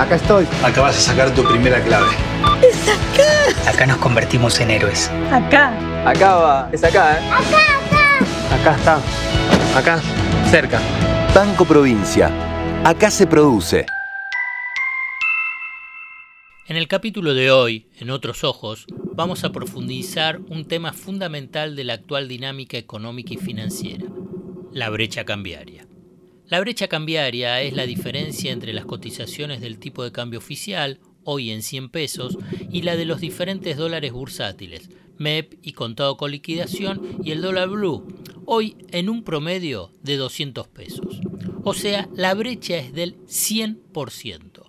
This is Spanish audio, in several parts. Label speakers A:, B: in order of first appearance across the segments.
A: Acá estoy.
B: Acá vas a sacar tu primera clave.
C: ¡Es acá!
D: Acá nos convertimos en héroes.
C: Acá.
E: Acá va. Es acá, ¿eh?
F: Acá, acá.
A: Acá está. Acá, cerca.
G: Banco Provincia. Acá se produce.
D: En el capítulo de hoy, en Otros Ojos, vamos a profundizar un tema fundamental de la actual dinámica económica y financiera, la brecha cambiaria. La brecha cambiaria es la diferencia entre las cotizaciones del tipo de cambio oficial, hoy en 100 pesos, y la de los diferentes dólares bursátiles, MEP y contado con liquidación, y el dólar blue, hoy en un promedio de 200 pesos. O sea, la brecha es del 100%.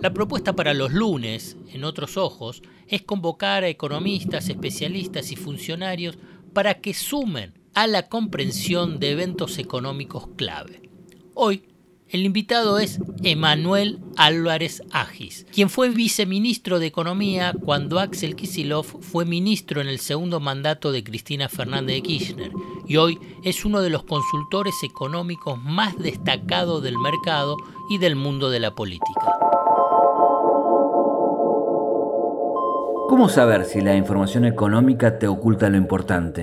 D: La propuesta para los lunes, en otros ojos, es convocar a economistas, especialistas y funcionarios para que sumen a la comprensión de eventos económicos clave. Hoy, el invitado es Emanuel Álvarez Agis, quien fue viceministro de Economía cuando Axel Kisilov fue ministro en el segundo mandato de Cristina Fernández de Kirchner y hoy es uno de los consultores económicos más destacados del mercado y del mundo de la política.
H: ¿Cómo saber si la información económica te oculta lo importante?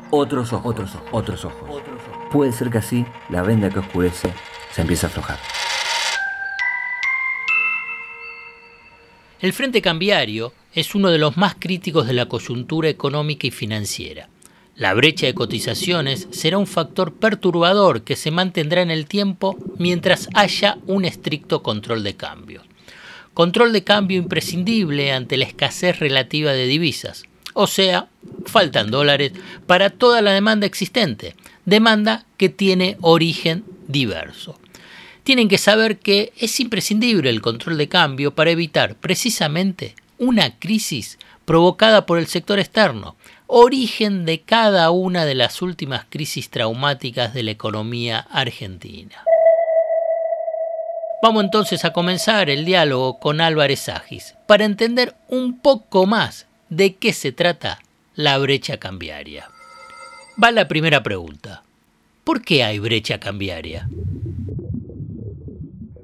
H: otros ojos, otros ojos, otros ojos. Puede ser que así la venda que oscurece se empiece a aflojar.
D: El frente cambiario es uno de los más críticos de la coyuntura económica y financiera. La brecha de cotizaciones será un factor perturbador que se mantendrá en el tiempo mientras haya un estricto control de cambios. Control de cambio imprescindible ante la escasez relativa de divisas. O sea, faltan dólares para toda la demanda existente, demanda que tiene origen diverso. Tienen que saber que es imprescindible el control de cambio para evitar precisamente una crisis provocada por el sector externo, origen de cada una de las últimas crisis traumáticas de la economía argentina. Vamos entonces a comenzar el diálogo con Álvarez Agis para entender un poco más de qué se trata la brecha cambiaria. Va la primera pregunta. ¿Por qué hay brecha cambiaria?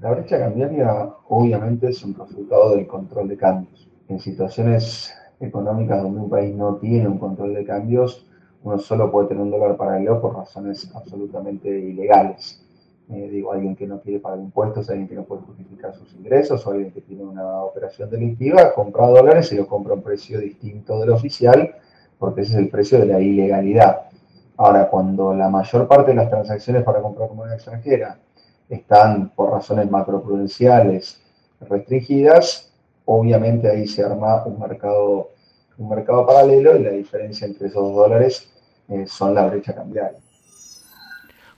I: La brecha cambiaria obviamente es un resultado del control de cambios. En situaciones económicas donde un país no tiene un control de cambios, uno solo puede tener un dólar paralelo por razones absolutamente ilegales. Eh, digo, alguien que no quiere pagar impuestos, alguien que no puede justificar sus ingresos, o alguien que tiene una operación delictiva, compra dólares y lo compra a un precio distinto del oficial, porque ese es el precio de la ilegalidad. Ahora, cuando la mayor parte de las transacciones para comprar moneda extranjera están por razones macroprudenciales restringidas, obviamente ahí se arma un mercado, un mercado paralelo y la diferencia entre esos dos dólares eh, son la brecha cambiaria.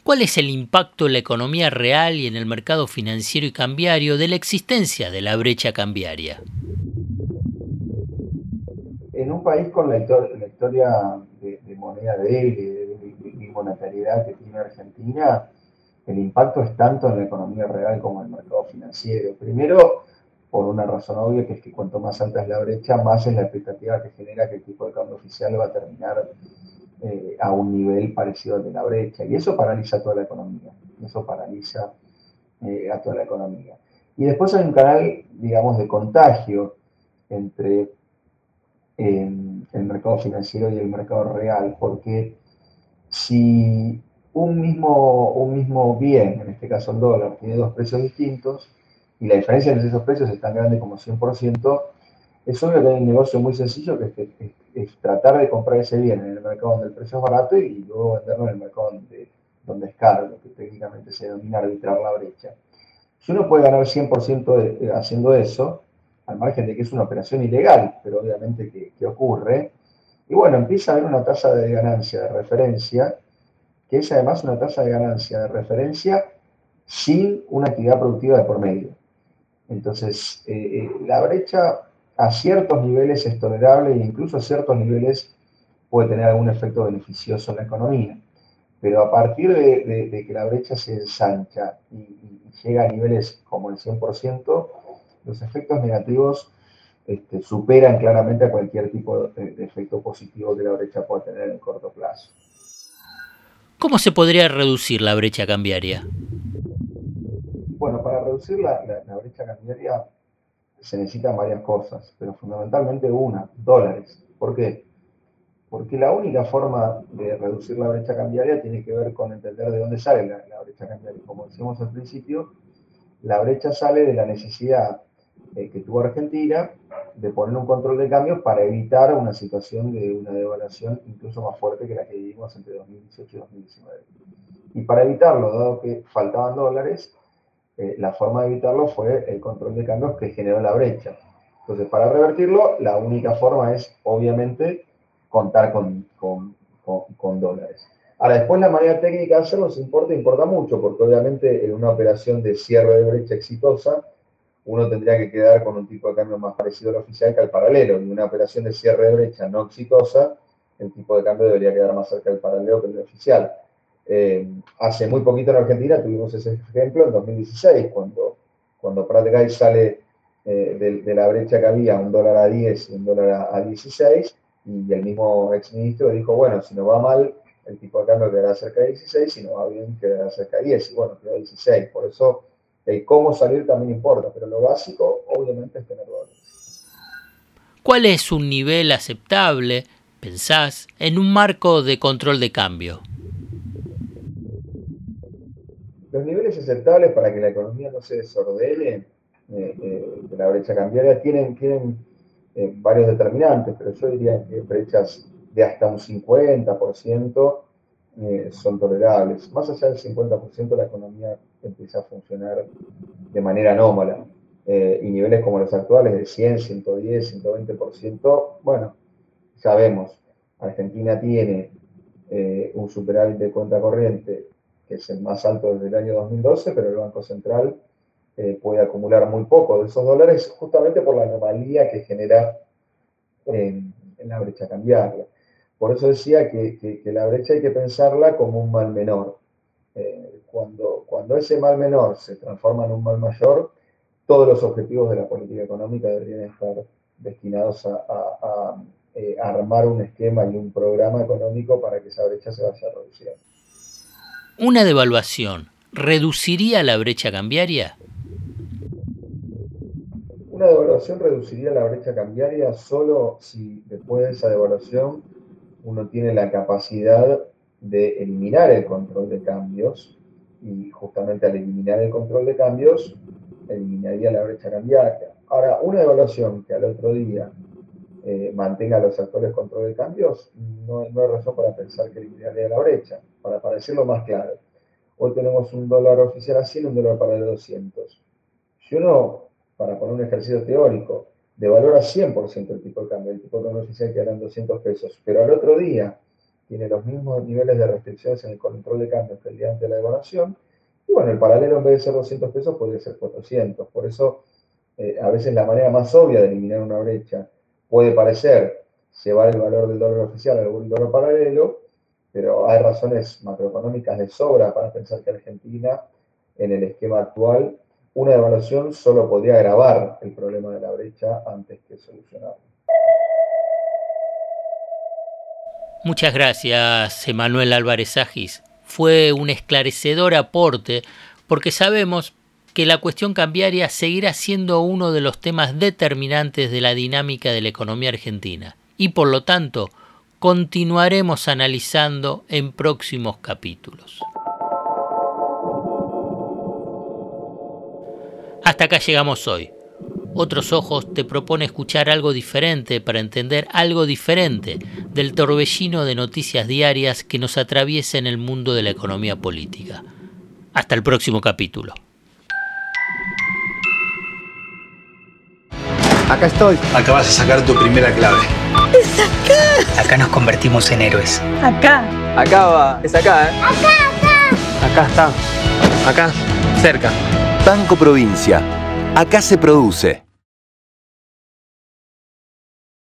D: ¿Cuál es el impacto en la economía real y en el mercado financiero y cambiario de la existencia de la brecha cambiaria?
I: En un país con la, historia de, moneda débil y de, monetariedad que tiene Argentina, el impacto es tanto en la economía real como en el mercado financiero. Primero, por una razón obvia, que es que cuanto más alta es la brecha, más es la expectativa que genera que el tipo de cambio oficial va a terminar eh, a un nivel parecido al de la brecha. Y eso paraliza toda la economía. Eso paraliza eh, a toda la economía. Y después hay un canal, digamos, de contagio entre el mercado financiero y el mercado real, porque si un mismo, un mismo bien, en este caso el dólar, tiene dos precios distintos, y la diferencia entre esos precios es tan grande como 100%, es obvio que hay un negocio muy sencillo que es, tratar de comprar ese bien en el mercado donde el precio es barato y luego venderlo en el mercado donde, es caro, lo que técnicamente se denomina arbitrar la brecha. Si uno puede ganar 100% haciendo eso, al margen de que es una operación ilegal, pero obviamente que, ocurre, y bueno, empieza a haber una tasa de ganancia de referencia, que es además una tasa de ganancia de referencia sin una actividad productiva de por medio. Entonces, eh, eh, la brecha a ciertos niveles es tolerable e incluso a ciertos niveles puede tener algún efecto beneficioso en la economía. Pero a partir de, que la brecha se ensancha y, llega a niveles como el 100%, los efectos negativos este, superan claramente a cualquier tipo de, de efecto positivo que la brecha pueda tener en el corto plazo.
D: ¿Cómo se podría reducir la brecha cambiaria?
I: Bueno, para reducir la, brecha cambiaria se necesitan varias cosas, pero fundamentalmente una, dólares. ¿Por qué? Porque la única forma de reducir la brecha cambiaria tiene que ver con entender de dónde sale la, brecha cambiaria. Como decíamos al principio, la brecha sale de la necesidad eh, que tuvo Argentina de poner un control de cambios para evitar una situación de una devaluación incluso más fuerte que la que vivimos entre 2018 y 2019. Y para evitarlo, dado que faltaban dólares, eh, la forma de evitarlo fue el control de cambios que generó la brecha. Entonces, para revertirlo, la única forma es, obviamente, contar con, con, con, dólares. Ahora, después la manera técnica de hacerlo importa, importa mucho, porque obviamente en una operación de cierre de brecha exitosa, uno tendría que quedar con un tipo de cambio más parecido al oficial que al paralelo. En una operación de cierre de brecha no exitosa, el tipo de cambio debería quedar más cerca del paralelo que el oficial. Eh, hace muy poquito en Argentina tuvimos ese ejemplo en 2016, cuando, cuando Prat sale eh, de, la brecha que había, un dólar a 10 y un dólar a, 16, y el mismo exministro dijo, bueno, si no va mal, el tipo de cambio quedará cerca de 16, si no va bien, quedará cerca de 10, y bueno, quedó 16. Por eso el cómo salir también importa, pero lo básico obviamente es tener dólares.
D: ¿Cuál es un nivel aceptable, pensás, en un marco de control de cambio?
I: Los niveles aceptables para que la economía no se desordene eh, eh, de la brecha cambiaria tienen, tienen eh, varios determinantes, pero yo diría que brechas de hasta un 50% son tolerables. Más allá del 50% la economía empieza a funcionar de manera anómala. Eh, y niveles como los actuales de 100, 110, 120%, bueno, sabemos, Argentina tiene eh, un superávit de cuenta corriente que es el más alto desde el año 2012, pero el Banco Central eh, puede acumular muy poco de esos dólares justamente por la anomalía que genera en, la brecha cambiaria. Por eso decía que, la brecha hay que pensarla como un mal menor cuando, cuando ese mal menor se transforma en un mal mayor, todos los objetivos de la política económica deberían estar destinados a, eh, armar un esquema y un programa económico para que esa brecha se vaya reduciendo.
D: ¿Una devaluación reduciría la brecha cambiaria?
I: Una devaluación reduciría la brecha cambiaria solo si después de esa devaluación uno tiene la capacidad de eliminar el control de cambios y justamente al eliminar el control de cambios, eliminaría la brecha cambiaria. Ahora, una evaluación que al otro día eh, mantenga los actores control de cambios, no, no, hay razón para pensar que eliminaría la brecha. Para, para decirlo más claro, hoy tenemos un dólar oficial a 100 un dólar para el 200. Si uno, para poner un ejercicio teórico, devalora 100% el tipo de cambio, el tipo de cambio oficial quedarán 200 pesos, pero al otro día tiene los mismos niveles de restricciones en el control de cambios que el día antes de la devaluación. Y bueno, el paralelo en vez de ser 200 pesos podría ser 400. Por eso, eh, a veces la manera más obvia de eliminar una brecha puede parecer llevar el valor del dólar oficial a algún dólar paralelo, pero hay razones macroeconómicas de sobra para pensar que Argentina, en el esquema actual, una devaluación solo podría agravar el problema de la brecha antes que solucionarlo.
D: Muchas gracias, Emanuel Álvarez Agis. Fue un esclarecedor aporte porque sabemos que la cuestión cambiaria seguirá siendo uno de los temas determinantes de la dinámica de la economía argentina y por lo tanto continuaremos analizando en próximos capítulos. Hasta acá llegamos hoy. Otros Ojos te propone escuchar algo diferente para entender algo diferente del torbellino de noticias diarias que nos atraviesa en el mundo de la economía política. Hasta el próximo capítulo.
B: Acá estoy. Acabas de sacar tu primera clave.
C: ¡Es acá!
F: Acá nos convertimos en héroes.
E: Acá. Acá va. Es acá, ¿eh?
C: Acá, acá.
A: Acá está. Acá, cerca.
G: Banco Provincia Acá se produce.